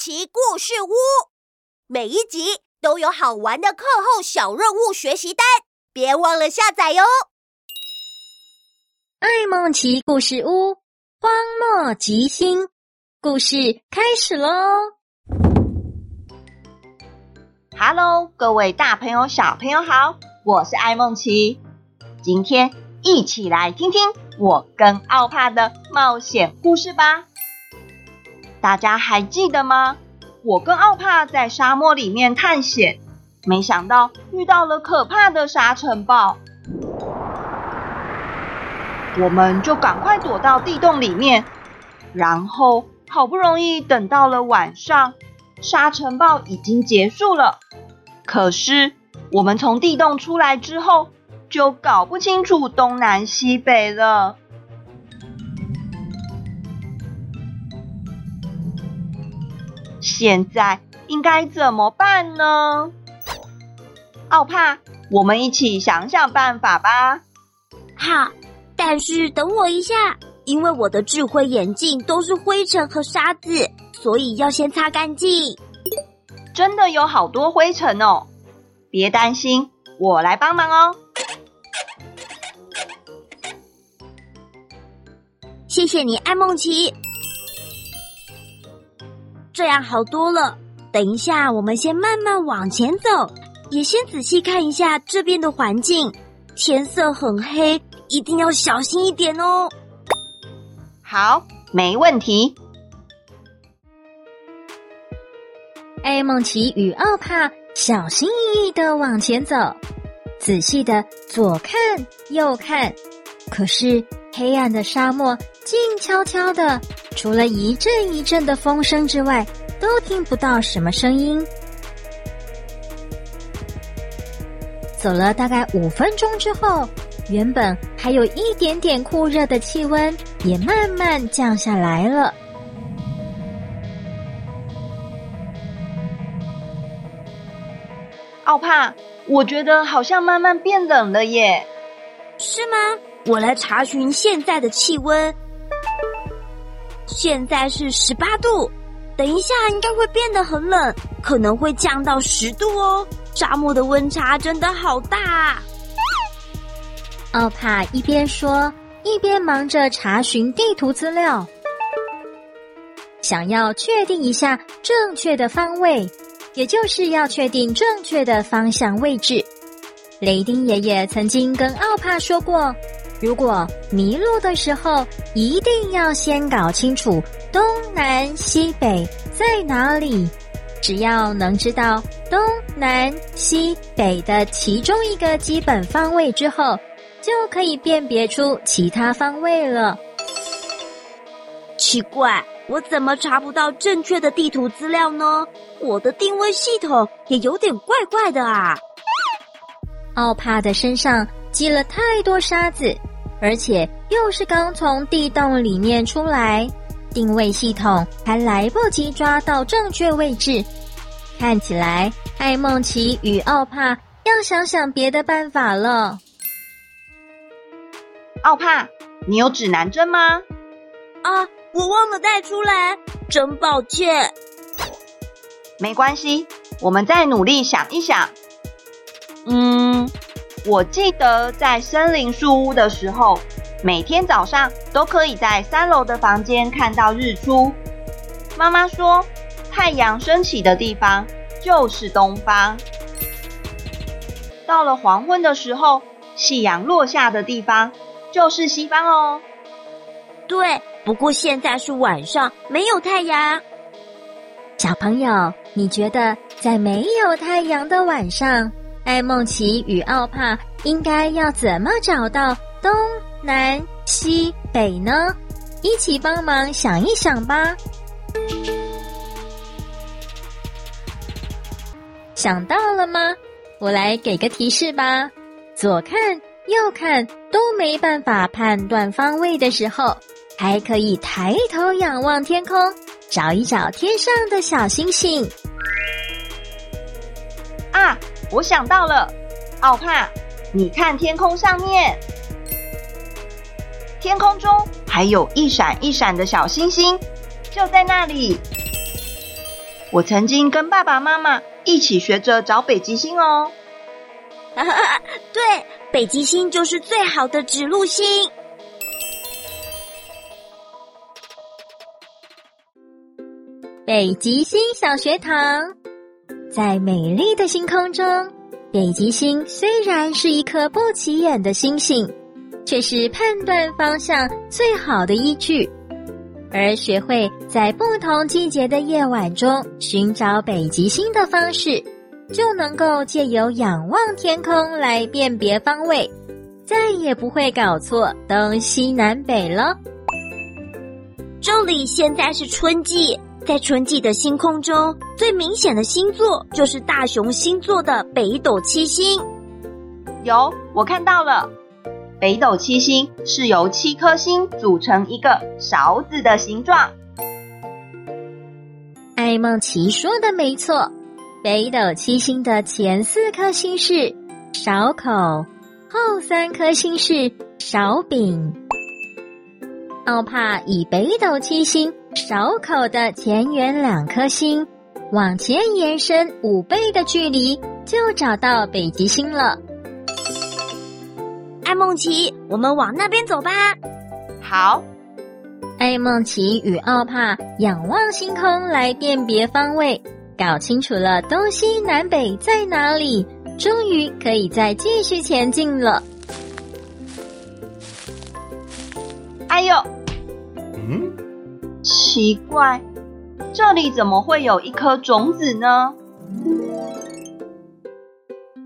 奇故事屋，每一集都有好玩的课后小任务学习单，别忘了下载哟！爱梦奇故事屋，荒漠极星，故事开始喽！Hello，各位大朋友、小朋友好，我是爱梦奇，今天一起来听听我跟奥帕的冒险故事吧。大家还记得吗？我跟奥帕在沙漠里面探险，没想到遇到了可怕的沙尘暴，我们就赶快躲到地洞里面。然后好不容易等到了晚上，沙尘暴已经结束了。可是我们从地洞出来之后，就搞不清楚东南西北了。现在应该怎么办呢？奥帕，我们一起想想办法吧。好，但是等我一下，因为我的智慧眼镜都是灰尘和沙子，所以要先擦干净。真的有好多灰尘哦，别担心，我来帮忙哦。谢谢你，爱孟奇。这样好多了。等一下，我们先慢慢往前走，也先仔细看一下这边的环境。天色很黑，一定要小心一点哦。好，没问题。艾梦琪与奥帕小心翼翼的往前走，仔细的左看右看，可是黑暗的沙漠静悄悄的。除了一阵一阵的风声之外，都听不到什么声音。走了大概五分钟之后，原本还有一点点酷热的气温也慢慢降下来了。奥帕，我觉得好像慢慢变冷了耶。是吗？我来查询现在的气温。现在是十八度，等一下应该会变得很冷，可能会降到十度哦。沙漠的温差真的好大啊！奥帕一边说，一边忙着查询地图资料，想要确定一下正确的方位，也就是要确定正确的方向位置。雷丁爷爷曾经跟奥帕说过。如果迷路的时候，一定要先搞清楚东南西北在哪里。只要能知道东南西北的其中一个基本方位之后，就可以辨别出其他方位了。奇怪，我怎么查不到正确的地图资料呢？我的定位系统也有点怪怪的啊！奥帕的身上积了太多沙子。而且又是刚从地洞里面出来，定位系统还来不及抓到正确位置。看起来艾梦琪与奥帕要想想别的办法了。奥帕，你有指南针吗？啊，我忘了带出来，真抱歉。没关系，我们再努力想一想。嗯。我记得在森林树屋的时候，每天早上都可以在三楼的房间看到日出。妈妈说，太阳升起的地方就是东方。到了黄昏的时候，夕阳落下的地方就是西方哦。对，不过现在是晚上，没有太阳。小朋友，你觉得在没有太阳的晚上，爱孟奇与奥帕应该要怎么找到东南西北呢？一起帮忙想一想吧。想到了吗？我来给个提示吧。左看右看都没办法判断方位的时候，还可以抬头仰望天空，找一找天上的小星星。啊！我想到了，奥帕，你看天空上面，天空中还有一闪一闪的小星星，就在那里。我曾经跟爸爸妈妈一起学着找北极星哦。啊，对，北极星就是最好的指路星。北极星小学堂，在美丽的星空中，北极星虽然是一颗不起眼的星星，却是判断方向最好的依据。而学会在不同季节的夜晚中寻找北极星的方式，就能够借由仰望天空来辨别方位，再也不会搞错东西南北了。这里现在是春季，在春季的星空中，最明显的星座就是大熊星座的北斗七星。有，我看到了。北斗七星是由七颗星组成一个勺子的形状。艾梦琪说的没错，北斗七星的前四颗星是勺口，后三颗星是勺柄。奥帕以北斗七星勺口的前缘两颗星往前延伸五倍的距离，就找到北极星了。艾梦琪，我们往那边走吧。好。艾梦琪与奥帕仰望星空来辨别方位，搞清楚了东西南北在哪里，终于可以再继续前进了。哎呦，嗯，奇怪，这里怎么会有一颗种子呢？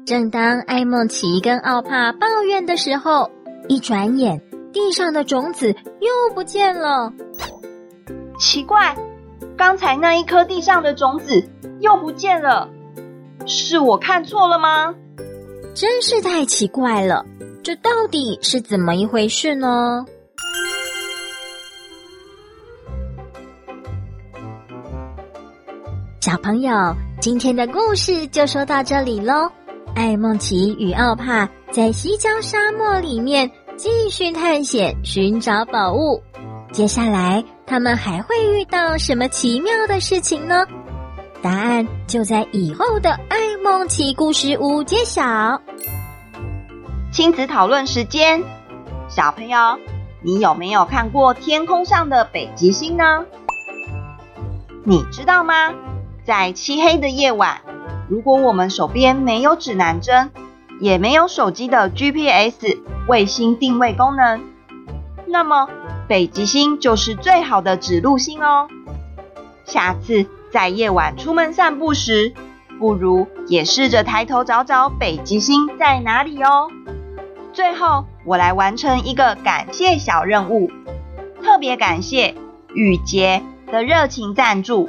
正当艾梦琪跟奥帕抱怨的时候，一转眼，地上的种子又不见了。奇怪，刚才那一颗地上的种子又不见了，是我看错了吗？真是太奇怪了，这到底是怎么一回事呢？小朋友，今天的故事就说到这里喽。艾梦奇与奥帕在西郊沙漠里面继续探险，寻找宝物。接下来他们还会遇到什么奇妙的事情呢？答案就在以后的艾梦奇故事屋揭晓。亲子讨论时间，小朋友，你有没有看过天空上的北极星呢？你知道吗？在漆黑的夜晚，如果我们手边没有指南针，也没有手机的 GPS 卫星定位功能，那么北极星就是最好的指路星哦。下次在夜晚出门散步时，不如也试着抬头找找北极星在哪里哦。最后，我来完成一个感谢小任务，特别感谢雨洁的热情赞助，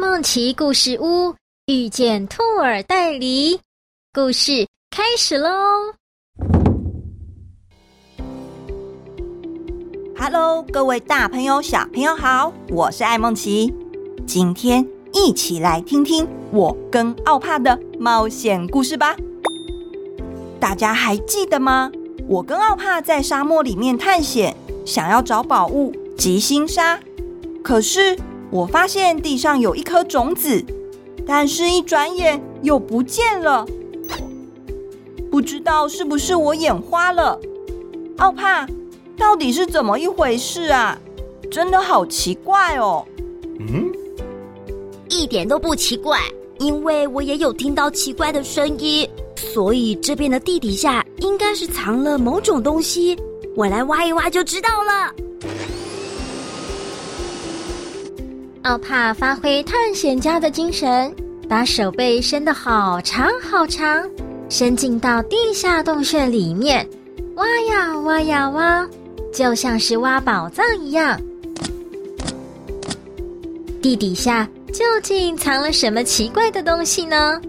梦奇故事屋遇见兔耳袋狸，故事开始喽！Hello，各位大朋友、小朋友好，我是艾梦奇，今天一起来听听我跟奥帕的冒险故事吧。大家还记得吗？我跟奥帕在沙漠里面探险，想要找宝物吉星沙，可是。我发现地上有一颗种子，但是一转眼又不见了。不知道是不是我眼花了？奥帕，到底是怎么一回事啊？真的好奇怪哦。嗯，一点都不奇怪，因为我也有听到奇怪的声音，所以这边的地底下应该是藏了某种东西。我来挖一挖就知道了。奥帕发挥探险家的精神，把手背伸得好长好长，伸进到地下洞穴里面，挖呀挖呀挖，就像是挖宝藏一样。地底下究竟藏了什么奇怪的东西呢？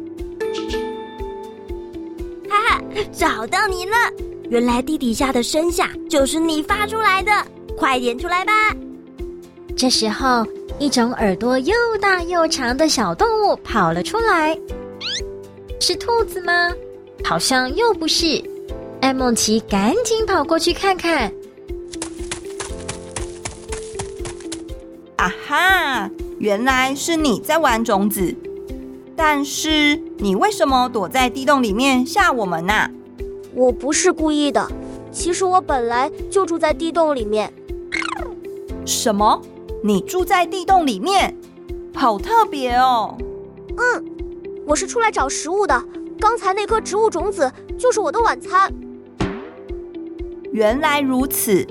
哈哈，找到你了！原来地底下的声响就是你发出来的，快点出来吧！这时候，一种耳朵又大又长的小动物跑了出来，是兔子吗？好像又不是。艾梦琪赶紧跑过去看看。啊哈！原来是你在玩种子，但是你为什么躲在地洞里面吓我们呢？我不是故意的，其实我本来就住在地洞里面。什么？你住在地洞里面？好特别哦。嗯，我是出来找食物的。刚才那颗植物种子就是我的晚餐。原来如此。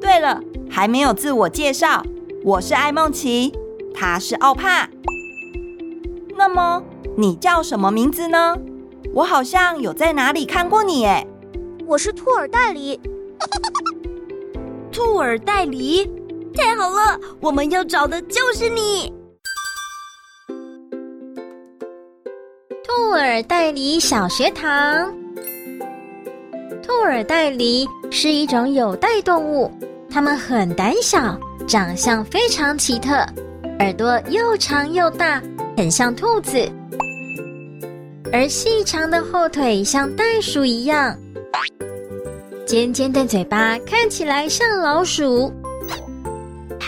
对了，还没有自我介绍，我是艾梦琪，他是奥帕。那么你叫什么名字呢？我好像有在哪里看过你诶。我是兔耳袋狸。兔耳袋狸，太好了，我们要找的就是你。兔耳袋狸小学堂。兔耳袋狸是一种有袋动物，它们很胆小，长相非常奇特，耳朵又长又大，很像兔子，而细长的后腿像袋鼠一样，尖尖的嘴巴看起来像老鼠，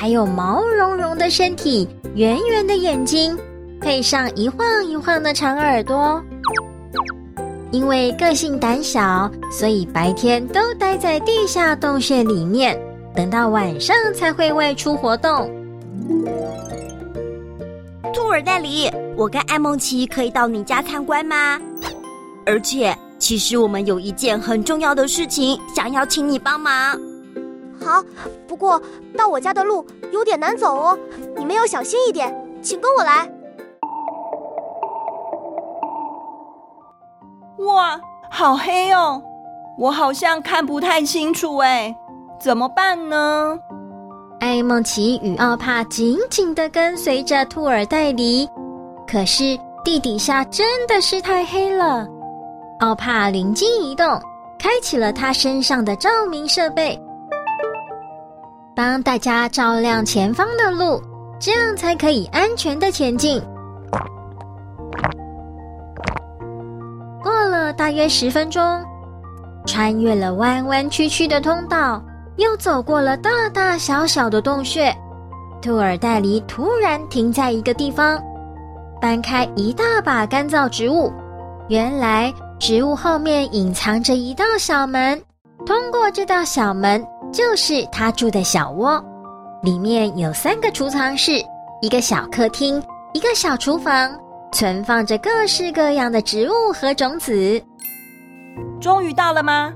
还有毛茸茸的身体，圆圆的眼睛，配上一晃一晃的长耳朵。因为个性胆小，所以白天都待在地下洞穴里面，等到晚上才会外出活动。兔耳袋狸，我跟艾梦琪可以到你家参观吗？而且，其实我们有一件很重要的事情，想要请你帮忙。好，不过到我家的路有点难走哦，你们要小心一点，请跟我来。哇，好黑哦！我好像看不太清楚哎，怎么办呢？艾梦琪与奥帕紧紧的跟随着兔耳袋狸，可是地底下真的是太黑了。奥帕灵机一动，开启了他身上的照明设备，帮大家照亮前方的路，这样才可以安全的前进。过了大约十分钟，穿越了弯弯曲曲的通道，又走过了大大小小的洞穴。兔耳袋狸突然停在一个地方，搬开一大把干燥植物。原来植物后面隐藏着一道小门，通过这道小门就是他住的小窝。里面有三个储藏室，一个小客厅，一个小厨房。存放着各式各样的植物和种子。终于到了吗？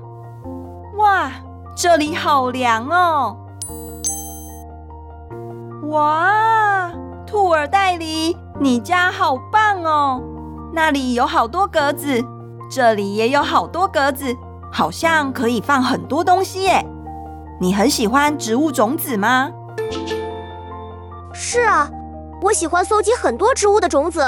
哇，这里好凉哦！哇，兔耳袋狸，你家好棒哦！那里有好多格子，这里也有好多格子，好像可以放很多东西耶。你很喜欢植物种子吗？是啊，我喜欢搜集很多植物的种子。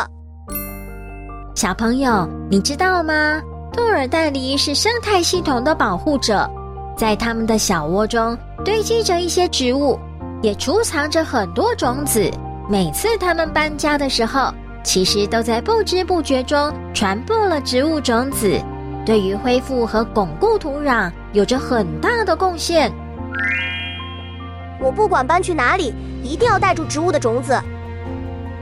小朋友，你知道吗？兔耳袋狸是生态系统的保护者，在他们的小窝中堆积着一些植物，也储藏着很多种子。每次他们搬家的时候，其实都在不知不觉中传播了植物种子，对于恢复和巩固土壤有着很大的贡献。我不管搬去哪里，一定要带住植物的种子。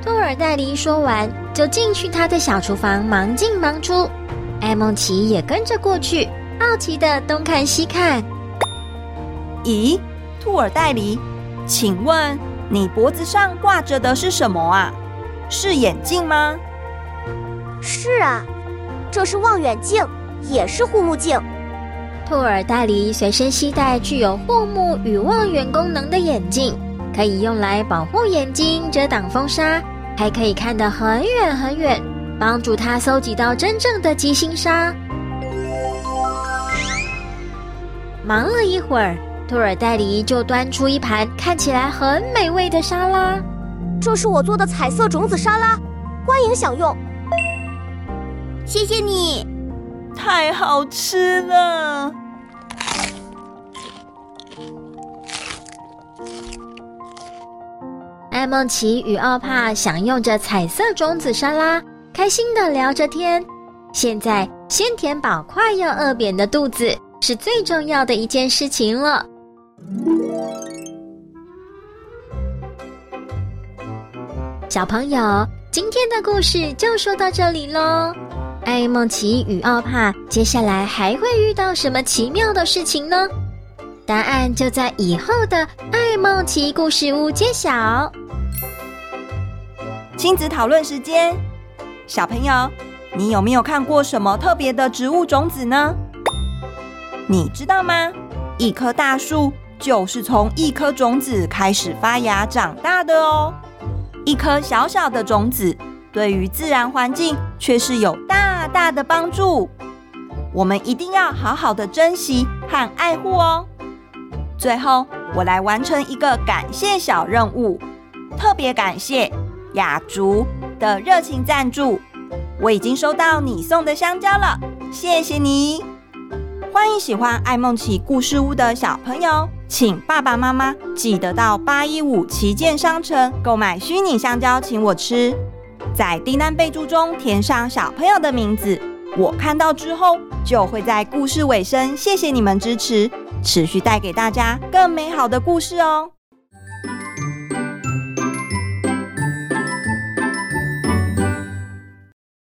兔耳袋狸说完，就进去他的小厨房，忙进忙出。艾梦奇也跟着过去，好奇的东看西看。咦，兔耳袋狸，请问你脖子上挂着的是什么啊？是眼镜吗？是啊，这是望远镜，也是护目镜。兔耳袋狸随身携带具有护目与望远功能的眼镜，可以用来保护眼睛，遮挡风沙。还可以看得很远很远，帮助他搜集到真正的极星沙。忙了一会儿，兔耳袋狸就端出一盘看起来很美味的沙拉。这是我做的彩色种子沙拉，欢迎享用。谢谢你，太好吃了。艾梦奇与奥帕享用着彩色种子沙拉，开心的聊着天。现在先填饱快要饿扁的肚子，是最重要的一件事情了。小朋友，今天的故事就说到这里喽。艾梦奇与奥帕接下来还会遇到什么奇妙的事情呢？答案就在以后的艾梦奇故事屋揭晓。亲子讨论时间，小朋友，你有没有看过什么特别的植物种子呢？你知道吗？一棵大树就是从一颗种子开始发芽长大的哦。一颗小小的种子，对于自然环境却是有大大的帮助。我们一定要好好的珍惜和爱护哦。最后，我来完成一个感谢小任务，特别感谢。雅竹的热情赞助，我已经收到你送的香蕉了，谢谢你！欢迎喜欢爱梦奇故事屋的小朋友，请爸爸妈妈记得到八一五旗舰商城购买虚拟香蕉，请我吃。在订单备注中填上小朋友的名字，我看到之后就会在故事尾声谢谢你们支持，持续带给大家更美好的故事哦。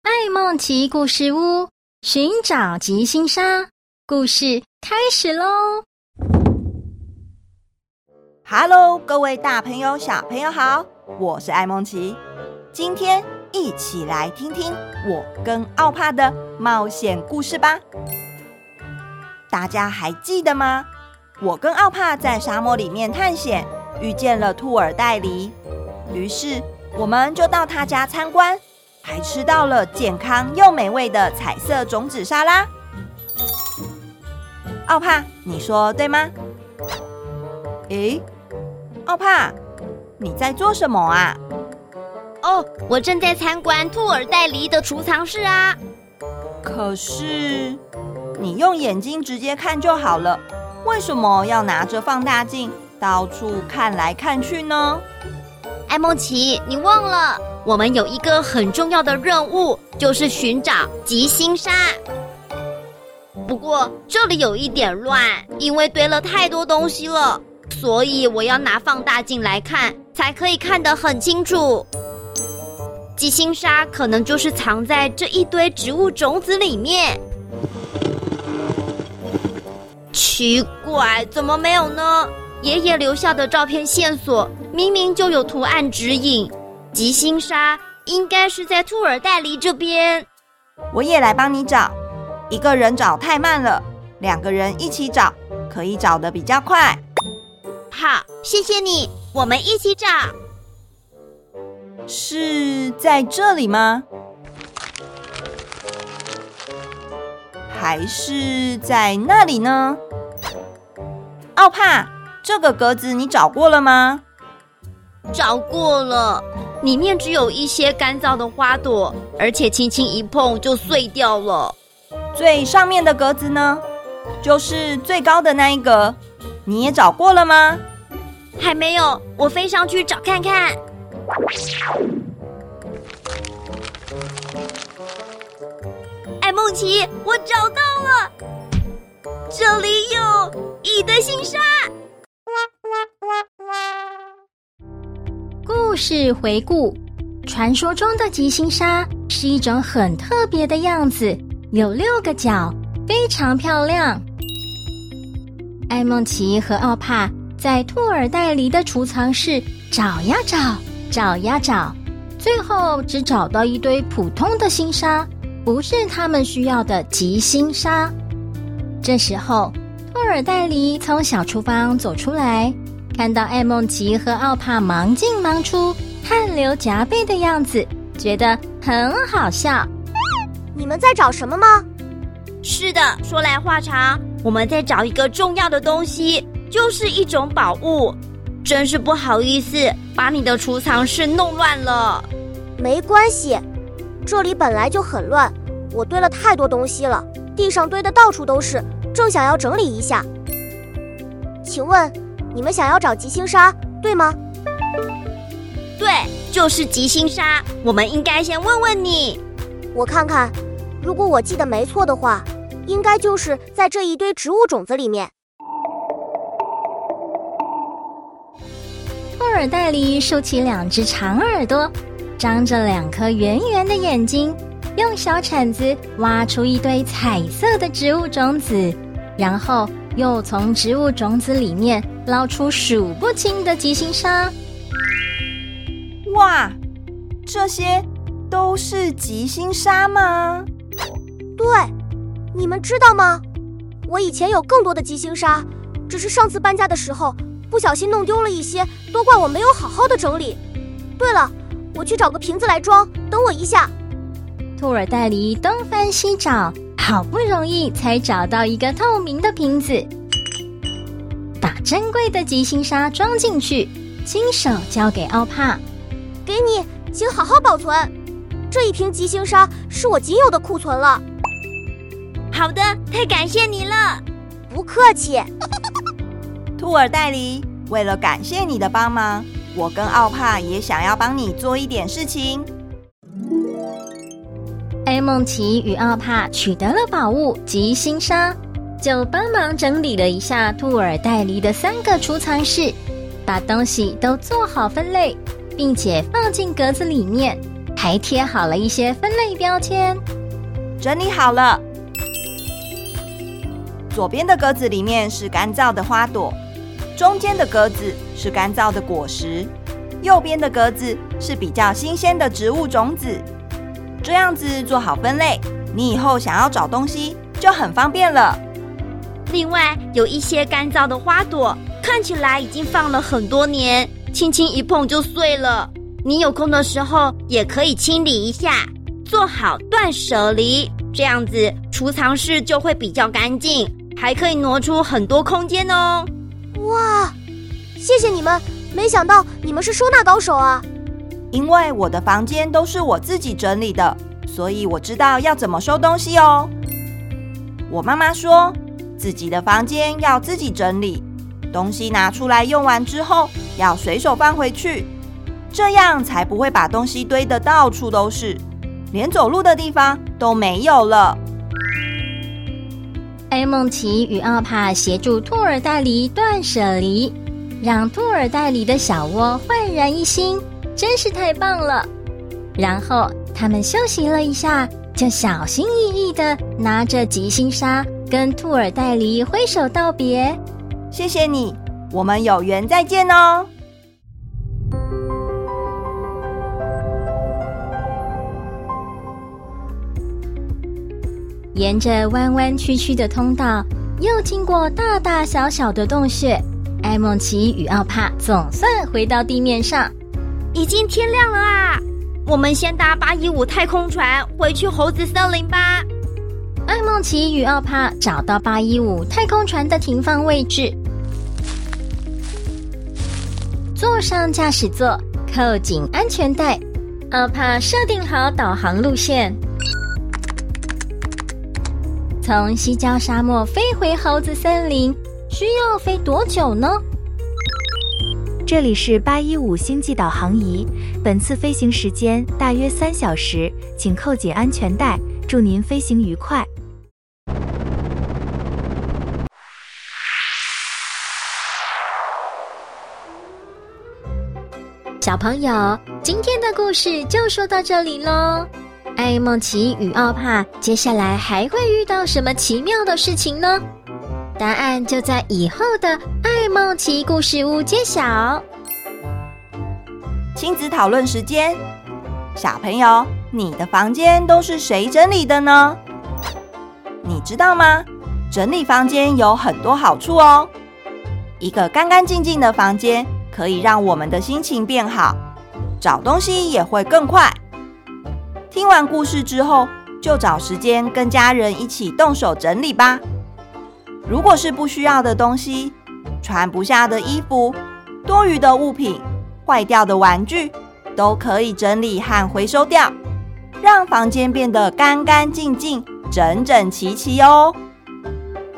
爱梦奇故事屋寻找吉星沙，故事开始喽！Hello，各位大朋友、小朋友好，我是爱梦奇，今天一起来听听我跟奥帕的冒险故事吧。大家还记得吗？我跟奥帕在沙漠里面探险，遇见了兔耳袋狸，于是我们就到他家参观。还吃到了健康又美味的彩色种子沙拉，奥帕，你说对吗？诶，奥帕，你在做什么啊？哦，我正在参观兔耳袋狸的储藏室啊。可是你用眼睛直接看就好了，为什么要拿着放大镜到处看来看去呢？艾梦琪，你忘了？我们有一个很重要的任务，就是寻找吉星沙。不过这里有一点乱，因为堆了太多东西了，所以我要拿放大镜来看，才可以看得很清楚。吉星沙可能就是藏在这一堆植物种子里面。奇怪，怎么没有呢？爷爷留下的照片线索明明就有图案指引。吉星沙应该是在兔耳袋狸这边，我也来帮你找。一个人找太慢了，两个人一起找可以找得比较快。好，谢谢你，我们一起找。是在这里吗？还是在那里呢？奥帕，这个格子你找过了吗？找过了。里面只有一些干燥的花朵，而且轻轻一碰就碎掉了。最上面的格子呢？就是最高的那一格，你也找过了吗？还没有，我飞上去找看看。爱孟奇，我找到了，这里有一堆星沙。故事回顾：传说中的吉星沙是一种很特别的样子，有六个角，非常漂亮。艾梦奇和奥帕在兔耳袋里的储藏室找呀找，找呀找，最后只找到一堆普通的星沙，不是他们需要的极星沙。这时候，兔耳袋狸从小厨房走出来。看到爱孟奇和奥帕忙进忙出、汗流浃背的样子，觉得很好笑。你们在找什么吗？是的，说来话长，我们在找一个重要的东西，就是一种宝物。真是不好意思，把你的储藏室弄乱了。没关系，这里本来就很乱，我堆了太多东西了，地上堆的到处都是，正想要整理一下。请问，你们想要找吉星沙，对吗？对，就是吉星沙。我们应该先问问你。我看看，如果我记得没错的话，应该就是在这一堆植物种子里面。兔耳袋里竖起两只长耳朵，张着两颗圆圆的眼睛，用小铲子挖出一堆彩色的植物种子，然后又从植物种子里面捞出数不清的极星沙。哇，这些都是极星沙吗？对，你们知道吗？我以前有更多的极星沙，只是上次搬家的时候不小心弄丢了一些，都怪我没有好好的整理。对了，我去找个瓶子来装，等我一下。兔耳袋里东翻西找，好不容易才找到一个透明的瓶子，把珍贵的极星沙装进去，亲手交给奥帕。给你，请好好保存。这一瓶极星沙是我仅有的库存了。好的，太感谢你了。不客气。兔耳袋黎，为了感谢你的帮忙，我跟奥帕也想要帮你做一点事情。爱孟奇与奥帕取得了宝物及星沙，就帮忙整理了一下兔耳袋狸的三个储藏室，把东西都做好分类。并且放进格子里面，还贴好了一些分类标签。整理好了，左边的格子里面是干燥的花朵，中间的格子是干燥的果实，右边的格子是比较新鲜的植物种子。这样子做好分类，你以后想要找东西就很方便了。另外，有一些干燥的花朵，看起来已经放了很多年。轻轻一碰就碎了。你有空的时候也可以清理一下，做好断舍离，这样子储藏室就会比较干净，还可以挪出很多空间哦。哇，谢谢你们！没想到你们是收纳高手啊。因为我的房间都是我自己整理的，所以我知道要怎么收东西哦。我妈妈说，自己的房间要自己整理。东西拿出来用完之后，要随手放回去，这样才不会把东西堆得到处都是，连走路的地方都没有了。爱孟奇与奥帕协助兔尔戴黎断舍离，让兔尔戴黎的小窝焕然一新，真是太棒了。然后他们休息了一下，就小心翼翼地拿着吉星沙跟兔尔戴黎挥手道别。谢谢你，我们有缘再见哦。沿着弯弯曲曲的通道，又经过大大小小的洞穴，艾梦奇与奥帕总算回到地面上。已经天亮了啊！我们先搭八一五太空船回去猴子森林吧。艾梦奇与奥帕找到八一五太空船的停放位置。坐上驾驶座，扣紧安全带。奥帕设定好导航路线，从西郊沙漠飞回猴子森林，需要飞多久呢？这里是八一五星际导航仪，本次飞行时间大约三小时，请扣紧安全带。祝您飞行愉快。小朋友，今天的故事就说到这里喽。艾梦奇与奥帕接下来还会遇到什么奇妙的事情呢？答案就在以后的艾梦奇故事屋揭晓。亲子讨论时间，小朋友，你的房间都是谁整理的呢？你知道吗？整理房间有很多好处哦。一个干干净净的房间。可以让我们的心情变好，找东西也会更快。听完故事之后，就找时间跟家人一起动手整理吧。如果是不需要的东西、穿不下的衣服，多余的物品、坏掉的玩具，都可以整理和回收掉，让房间变得干干净净、整整齐齐哦。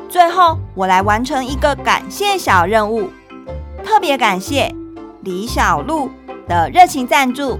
最后，我来完成一个感谢小任务，特别感谢李小璐的热情赞助。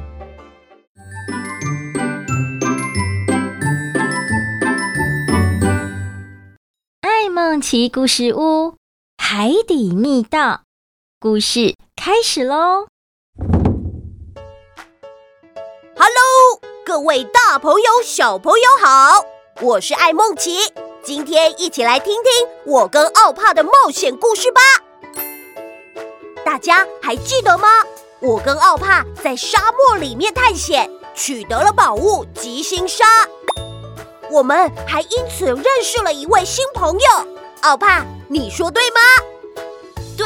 梦奇故事屋海底密道故事开始喽！Hello，各位大朋友、小朋友好，我是艾梦奇，今天一起来听听我跟奥帕的冒险故事吧。大家还记得吗？我跟奥帕在沙漠里面探险，取得了宝物极星沙，我们还因此认识了一位新朋友。奥帕，你说对吗？对，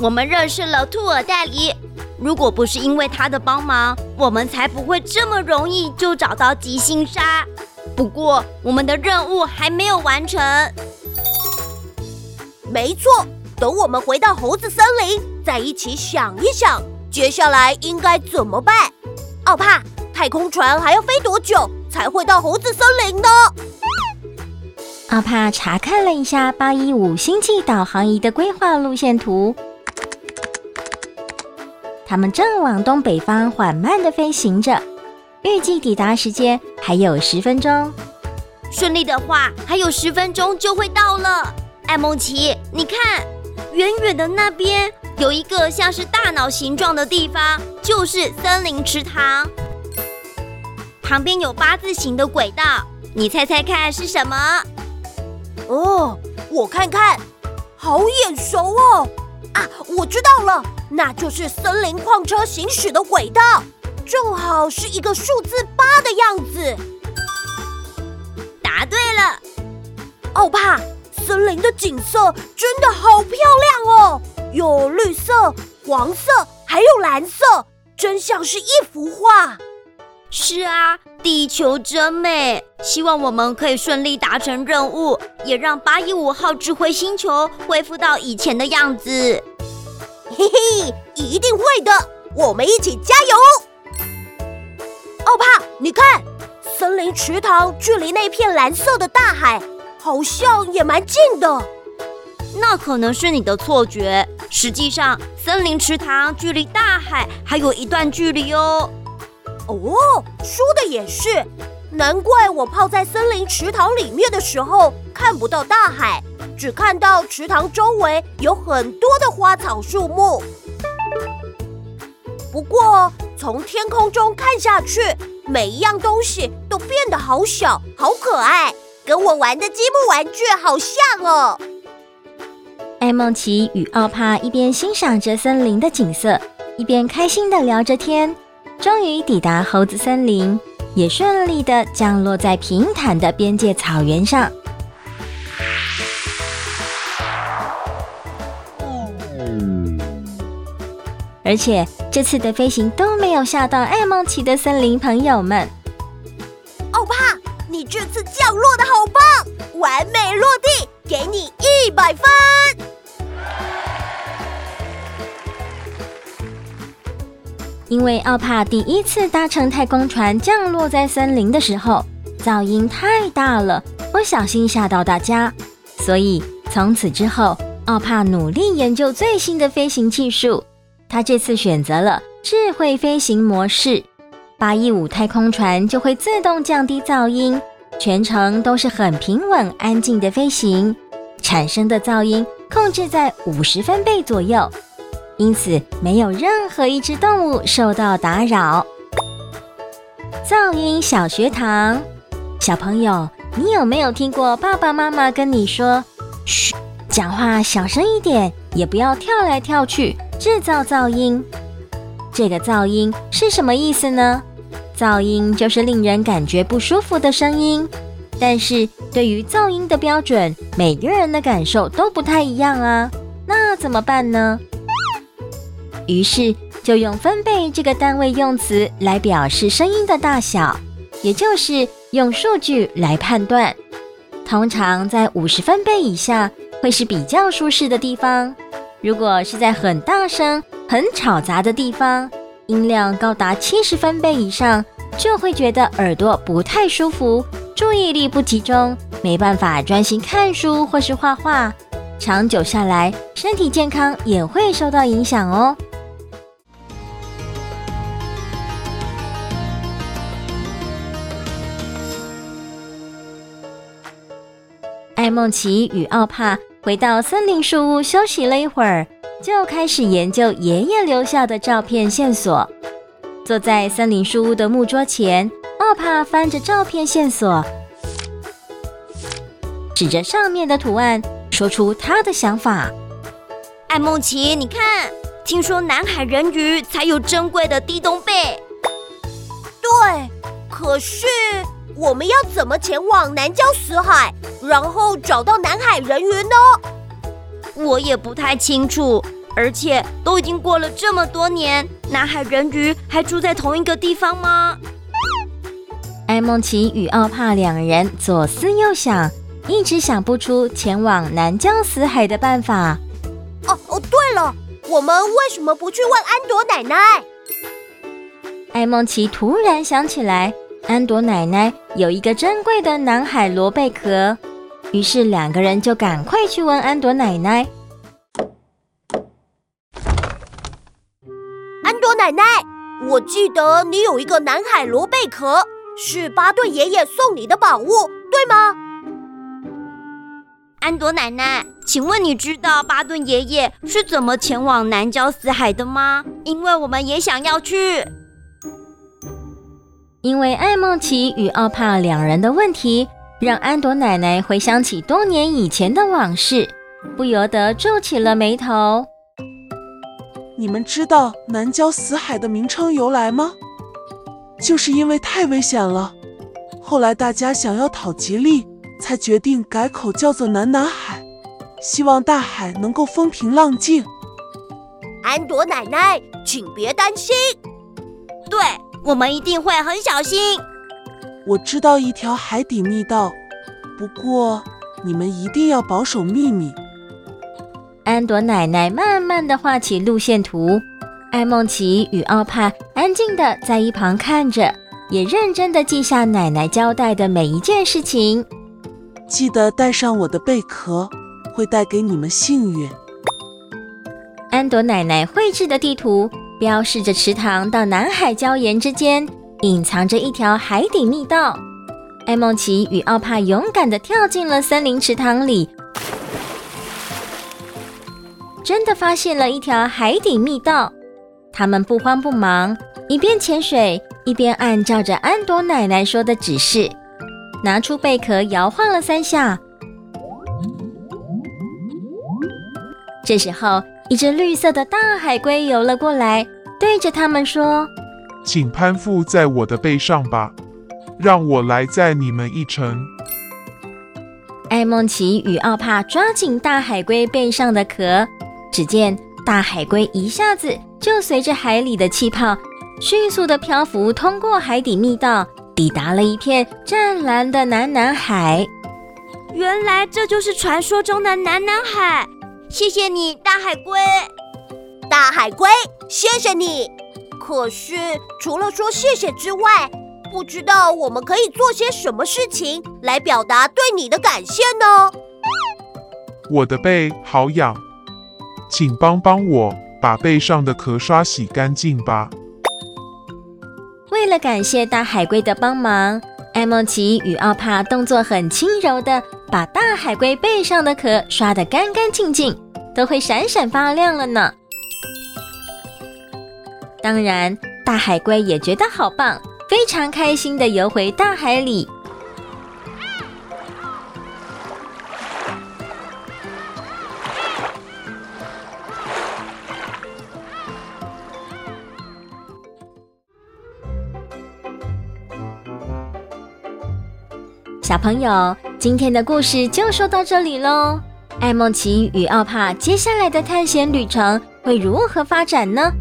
我们认识了兔耳袋狸。如果不是因为他的帮忙，我们才不会这么容易就找到极星沙。不过，我们的任务还没有完成。没错，等我们回到猴子森林，再一起想一想，接下来应该怎么办。奥帕，太空船还要飞多久才会到猴子森林呢？奥帕查看了一下八一五星际导航仪的规划路线图，他们正往东北方缓慢地飞行着，预计抵达时间还有十分钟。顺利的话，还有十分钟就会到了。艾梦琪，你看，远远的那边有一个像是大脑形状的地方，就是森林池塘，旁边有八字形的轨道，你猜猜看是什么？哦，我看看，好眼熟哦！啊，我知道了，那就是森林矿车行驶的轨道，正好是一个数字八的样子。答对了，奥帕，森林的景色真的好漂亮哦，有绿色、黄色，还有蓝色，真像是一幅画。是啊。地球真美，希望我们可以顺利达成任务，也让八一五号智慧星球恢复到以前的样子。嘿嘿，一定会的，我们一起加油！奥帕，你看，森林池塘距离那片蓝色的大海好像也蛮近的。那可能是你的错觉，实际上森林池塘距离大海还有一段距离哦。哦，说的也是，难怪我泡在森林池塘里面的时候看不到大海，只看到池塘周围有很多的花草树木。不过从天空中看下去，每一样东西都变得好小、好可爱，跟我玩的积木玩具好像哦。艾梦奇与奥帕一边欣赏着森林的景色，一边开心地聊着天。终于抵达猴子森林，也顺利的降落在平坦的边界草原上。而且这次的飞行都没有吓到爱梦奇的森林朋友们。欧帕，你这次降落的好棒，完美落地，给你一百分。因为奥帕第一次搭乘太空船降落在森林的时候，噪音太大了，不小心吓到大家，所以从此之后，奥帕努力研究最新的飞行技术。他这次选择了智慧飞行模式，八一五太空船就会自动降低噪音，全程都是很平稳安静的飞行，产生的噪音控制在五十分贝左右。因此，没有任何一只动物受到打扰。噪音小学堂，小朋友，你有没有听过爸爸妈妈跟你说：“嘘，讲话小声一点，也不要跳来跳去，制造噪音。”这个噪音是什么意思呢？噪音就是令人感觉不舒服的声音。但是对于噪音的标准，每个人的感受都不太一样啊。那怎么办呢？于是就用分贝这个单位用词来表示声音的大小，也就是用数据来判断。通常在五十分贝以下会是比较舒适的地方。如果是在很大声、很吵杂的地方，音量高达七十分贝以上，就会觉得耳朵不太舒服，注意力不集中，没办法专心看书或是画画。长久下来，身体健康也会受到影响哦。艾梦奇与奥帕。回到森林树屋休息了一会儿，就开始研究爷爷留下的照片线索。坐在森林树屋的木桌前，奥帕翻着照片线索，指着上面的图案，说出他的想法：“艾梦奇，你看，听说南海人鱼才有珍贵的地洞贝。对，可是我们要怎么前往南疆死海？”然后找到南海人鱼呢？我也不太清楚，而且都已经过了这么多年，南海人鱼还住在同一个地方吗？艾梦琪与奥帕两人左思右想，一直想不出前往南疆死海的办法。哦哦，对了，我们为什么不去问安朵奶奶？艾梦琪突然想起来，安朵奶奶有一个珍贵的南海螺贝壳。于是两个人就赶快去问安朵奶奶。安朵奶奶，我记得你有一个南海螺贝壳，是巴顿爷爷送你的宝物，对吗？安朵奶奶，请问你知道巴顿爷爷是怎么前往南礁死海的吗？因为我们也想要去。因为艾梦琪与奥帕两人的问题。让安朵奶奶回想起多年以前的往事，不由得皱起了眉头。你们知道南郊死海的名称由来吗？就是因为太危险了，后来大家想要讨吉利，才决定改口叫做南南海，希望大海能够风平浪静。安朵奶奶，请别担心，对，我们一定会很小心。我知道一条海底密道，不过你们一定要保守秘密。安朵奶奶慢慢的画起路线图，艾梦琪与奥帕安静的在一旁看着，也认真的记下奶奶交代的每一件事情。记得带上我的贝壳，会带给你们幸运。安朵奶奶绘制的地图标示着池塘到南海礁岩之间。隐藏着一条海底密道，艾梦奇与奥帕勇敢地跳进了森林池塘里，真的发现了一条海底密道。他们不慌不忙，一边潜水，一边按照着安朵奶奶说的指示，拿出贝壳摇晃了三下。这时候，一只绿色的大海龟游了过来，对着他们说。请攀附在我的背上吧，让我来载你们一程。艾梦琪与奥帕抓紧大海龟背上的壳，只见大海龟一下子就随着海里的气泡，迅速的漂浮，通过海底密道，抵达了一片湛蓝的南南海。原来这就是传说中的南南海，谢谢你，大海龟。大海龟，谢谢你。可是，除了说谢谢之外，不知道我们可以做些什么事情来表达对你的感谢呢？我的背好痒，请帮帮我把背上的壳刷洗干净吧。为了感谢大海龟的帮忙，艾莫奇与奥帕动作很轻柔的把大海龟背上的壳刷得干干净净，都会闪闪发亮了呢。当然，大海龟也觉得好棒，非常开心的游回大海里。小朋友，今天的故事就说到这里喽。艾梦奇与奥帕接下来的探险旅程会如何发展呢？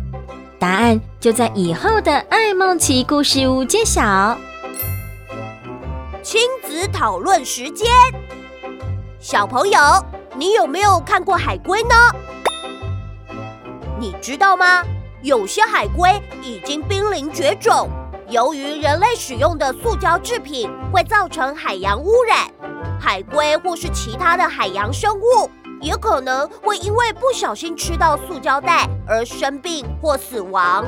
答案就在以后的艾梦奇故事屋揭晓。亲子讨论时间，小朋友，你有没有看过海龟呢？你知道吗？有些海龟已经濒临绝种，由于人类使用的塑胶制品会造成海洋污染，海龟或是其他的海洋生物也可能会因为不小心吃到塑胶袋而生病或死亡。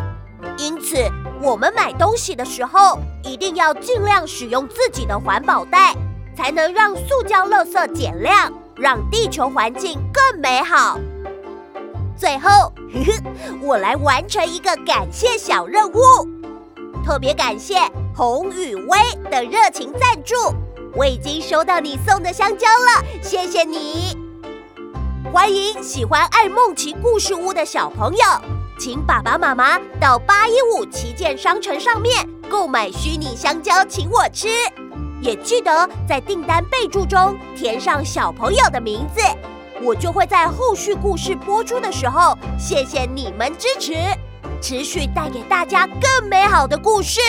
因此，我们买东西的时候一定要尽量使用自己的环保袋，才能让塑胶垃圾减量，让地球环境更美好。最后，呵 呵，我来完成一个感谢小任务，特别感谢洪雨薇的热情赞助，我已经收到你送的香蕉了，谢谢你。欢迎喜欢爱梦奇故事屋的小朋友。请爸爸妈妈到八一五旗舰商城上面购买虚拟香蕉，请我吃。也记得在订单备注中填上小朋友的名字，我就会在后续故事播出的时候，谢谢你们支持，持续带给大家更美好的故事。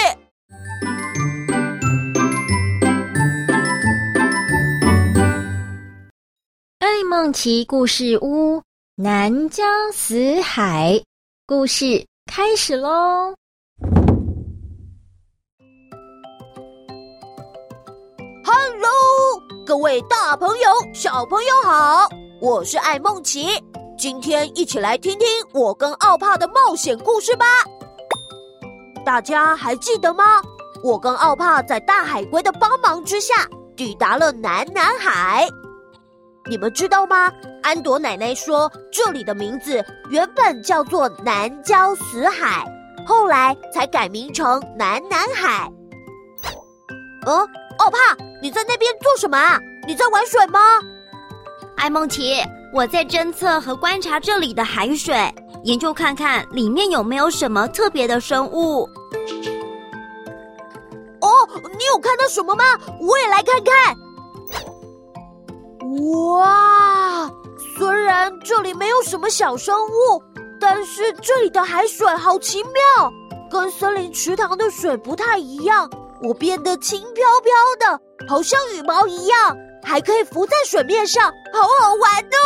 爱孟奇故事屋，南疆死海。故事开始喽！Hello，各位大朋友、小朋友好，我是爱孟奇，今天一起来听听我跟奥帕的冒险故事吧。大家还记得吗？我跟奥帕在大海龟的帮忙之下，抵达了南南海。你们知道吗？安朵奶奶说，这里的名字原本叫做南礁死海，后来才改名成南南海。哦、奥帕，你在那边做什么啊？你在玩水吗？艾梦琪，我在侦测和观察这里的海水，研究看看里面有没有什么特别的生物。哦，你有看到什么吗？我也来看看。哇，虽然这里没有什么小生物，但是这里的海水好奇妙，跟森林池塘的水不太一样。我变得轻飘飘的，好像羽毛一样，还可以浮在水面上，好好玩哦！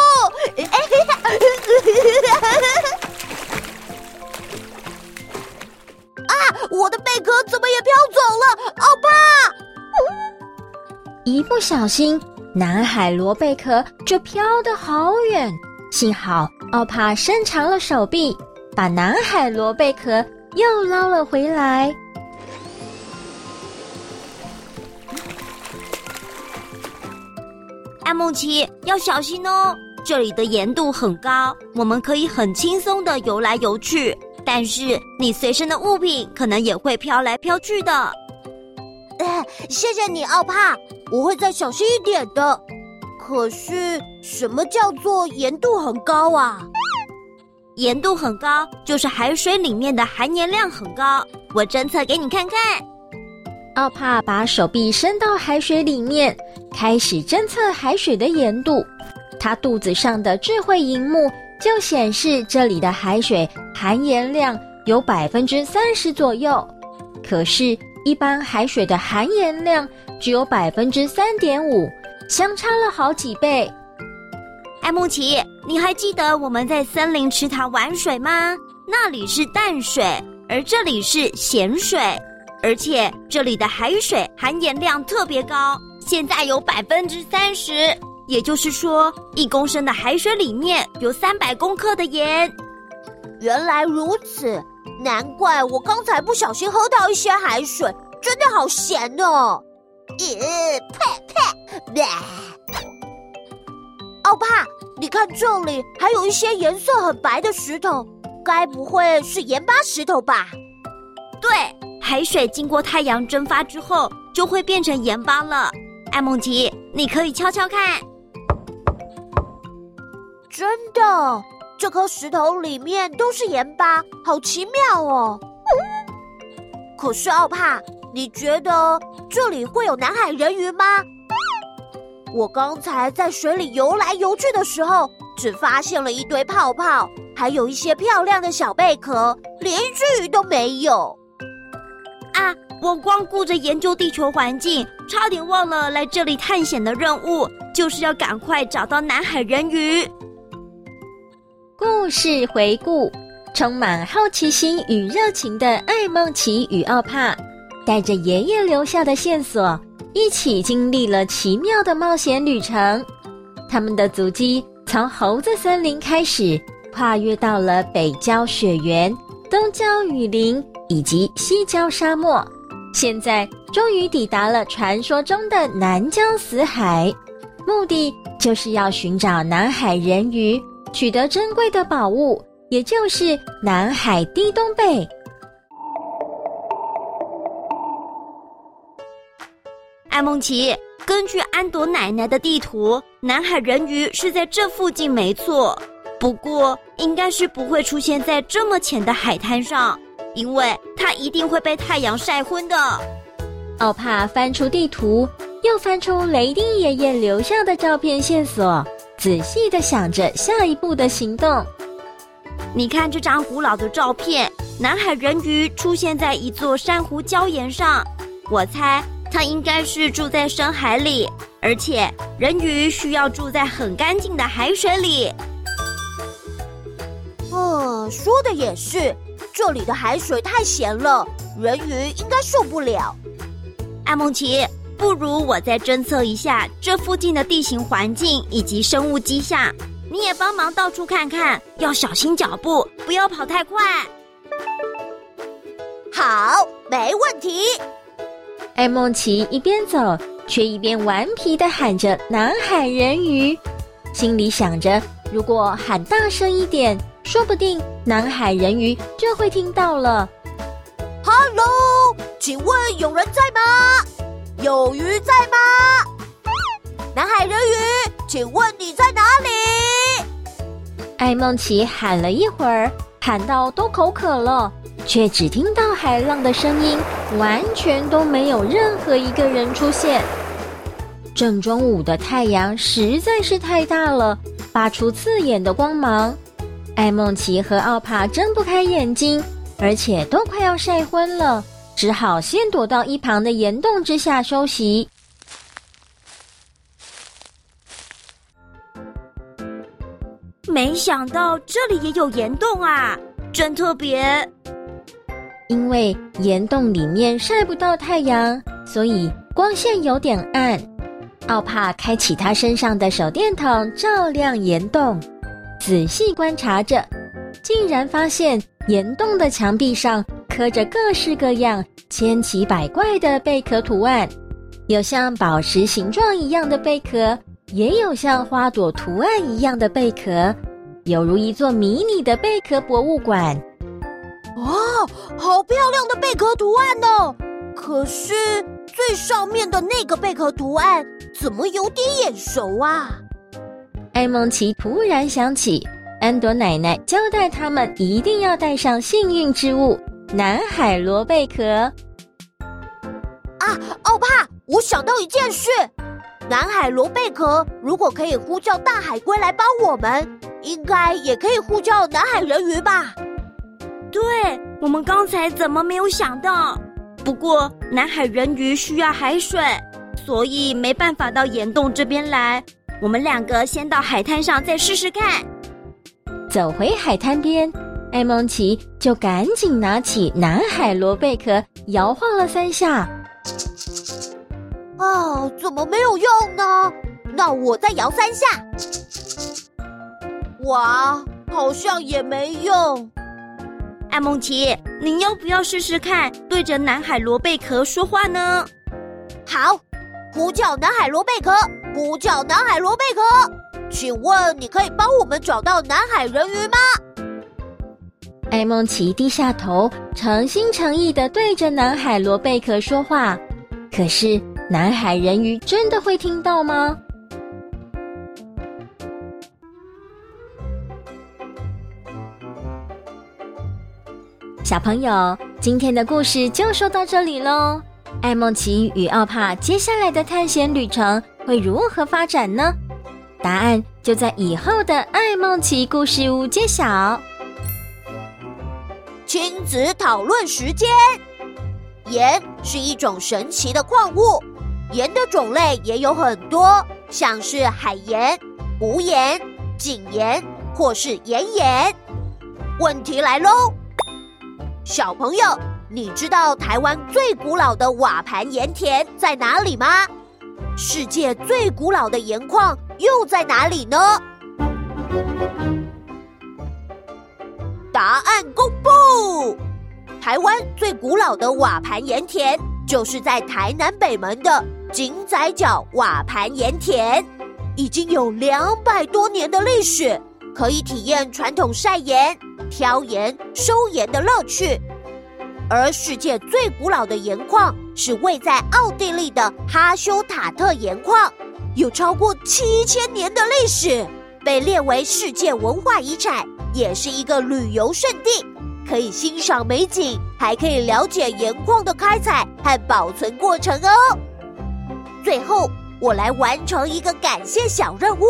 啊，我的贝壳怎么也飘走了？奥帕，一不小心。南海螺贝壳就飘得好远，幸好奥帕伸长了手臂，把南海螺贝壳又捞了回来。爱孟奇要小心哦，这里的盐度很高，我们可以很轻松的游来游去，但是你随身的物品可能也会飘来飘去的。哎，谢谢你，奥帕。我会再小心一点的。可是，什么叫做盐度很高啊？盐度很高，就是海水里面的含盐量很高。我侦测给你看看。奥帕把手臂伸到海水里面，开始侦测海水的盐度。他肚子上的智慧荧幕就显示这里的海水含盐量有百分之三十左右。可是，一般海水的含盐量只有百分之三点五，相差了好几倍。爱孟奇，你还记得我们在森林池塘玩水吗？那里是淡水，而这里是咸水，而且这里的海水含盐量特别高，现在有百分之三十，也就是说，一公升的海水里面有三百公克的盐。原来如此。难怪我刚才不小心喝到一些海水，真的好咸哦！咦，呸呸！奥帕，你看这里还有一些颜色很白的石头，该不会是盐巴石头吧？对，海水经过太阳蒸发之后就会变成盐巴了。艾梦琪，你可以敲敲看。真的。这颗石头里面都是盐巴，好奇妙哦！可是奥帕，你觉得这里会有南海人鱼吗？我刚才在水里游来游去的时候，只发现了一堆泡泡，还有一些漂亮的小贝壳，连一只鱼都没有。啊！我光顾着研究地球环境，差点忘了来这里探险的任务，就是要赶快找到南海人鱼。故事回顾：充满好奇心与热情的艾梦奇与奥帕，带着爷爷留下的线索，一起经历了奇妙的冒险旅程。他们的足迹从猴子森林开始，跨越到了北郊雪原、东郊雨林。以及西郊沙漠，现在终于抵达了传说中的南疆死海，目的就是要寻找南海人鱼，取得珍贵的宝物，也就是南海低东贝。艾梦琪，根据安朵奶奶的地图，南海人鱼是在这附近没错，不过应该是不会出现在这么浅的海滩上。因为它一定会被太阳晒昏的。奥帕翻出地图，又翻出雷丁爷爷留下的照片线索，仔细的想着下一步的行动。你看这张古老的照片，南海人鱼出现在一座珊瑚礁岩上。我猜它应该是住在深海里，而且人鱼需要住在很干净的海水里。哦，说的也是。这里的海水太咸了，人鱼应该受不了。艾梦奇，不如我再侦测一下这附近的地形环境以及生物迹象，你也帮忙到处看看，要小心脚步，不要跑太快。好，没问题。艾梦奇一边走，却一边顽皮的喊着“南海人鱼”，心里想着，如果喊大声一点。说不定南海人鱼就会听到了。哈喽，请问有人在吗？有鱼在吗？南海人鱼，请问你在哪里？艾梦琪喊了一会儿，喊到都口渴了，却只听到海浪的声音，完全都没有任何一个人出现。正中午的太阳实在是太大了，发出刺眼的光芒。爱孟奇和奥帕睁不开眼睛，而且都快要晒昏了，只好先躲到一旁的岩洞之下休息。没想到这里也有岩洞啊，真特别！因为岩洞里面晒不到太阳，所以光线有点暗。奥帕开启他身上的手电筒，照亮岩洞。仔细观察着，竟然发现岩洞的墙壁上刻着各式各样、千奇百怪的贝壳图案，有像宝石形状一样的贝壳，也有像花朵图案一样的贝壳，有如一座迷你的贝壳博物馆。哇，好漂亮的贝壳图案哦！可是最上面的那个贝壳图案怎么有点眼熟啊？爱孟奇突然想起，安朵奶奶交代他们一定要带上幸运之物——南海螺贝壳。啊，奥帕，我想到一件事：南海螺贝壳如果可以呼叫大海龟来帮我们，应该也可以呼叫南海人鱼吧？对，我们刚才怎么没有想到？不过南海人鱼需要海水，所以没办法到岩洞这边来。我们两个先到海滩上再试试看。走回海滩边，艾梦琪就赶紧拿起南海螺贝壳，摇晃了三下。啊，怎么没有用呢？那我再摇三下。哇，好像也没用。艾梦琪，你要不要试试看对着南海螺贝壳说话呢？好，呼叫南海螺贝壳。呼叫南海螺贝壳，请问你可以帮我们找到南海人鱼吗？爱孟奇低下头，诚心诚意的对着南海螺贝壳说话。可是南海人鱼真的会听到吗？小朋友，今天的故事就说到这里喽。艾梦奇与奥帕接下来的探险旅程会如何发展呢？答案就在以后的艾梦奇故事屋揭晓。亲子讨论时间：盐是一种神奇的矿物，盐的种类也有很多，像是海盐、无盐、井盐或是岩盐。问题来喽，小朋友，你知道台湾最古老的瓦盘盐田在哪里吗？世界最古老的盐矿又在哪里呢？答案公布！台湾最古老的瓦盘盐田就是在台南北门的井仔角瓦盘盐田，已经有两百多年的历史，可以体验传统晒盐、挑盐、收盐的乐趣。而世界最古老的盐矿是位在奥地利的哈修塔特盐矿，有超过七千年的历史，被列为世界文化遗产，也是一个旅游胜地，可以欣赏美景，还可以了解盐矿的开采和保存过程哦。最后，我来完成一个感谢小任务，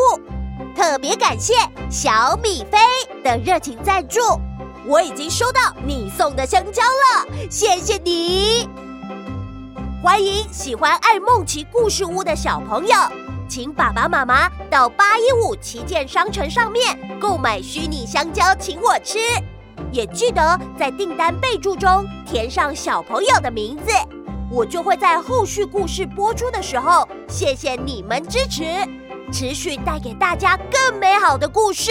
特别感谢小米飞的热情赞助。我已经收到你送的香蕉了，谢谢你！欢迎喜欢爱梦奇故事屋的小朋友，请爸爸妈妈到八一五旗舰商城上面购买虚拟香蕉，请我吃。也记得在订单备注中填上小朋友的名字，我就会在后续故事播出的时候，谢谢你们支持，持续带给大家更美好的故事。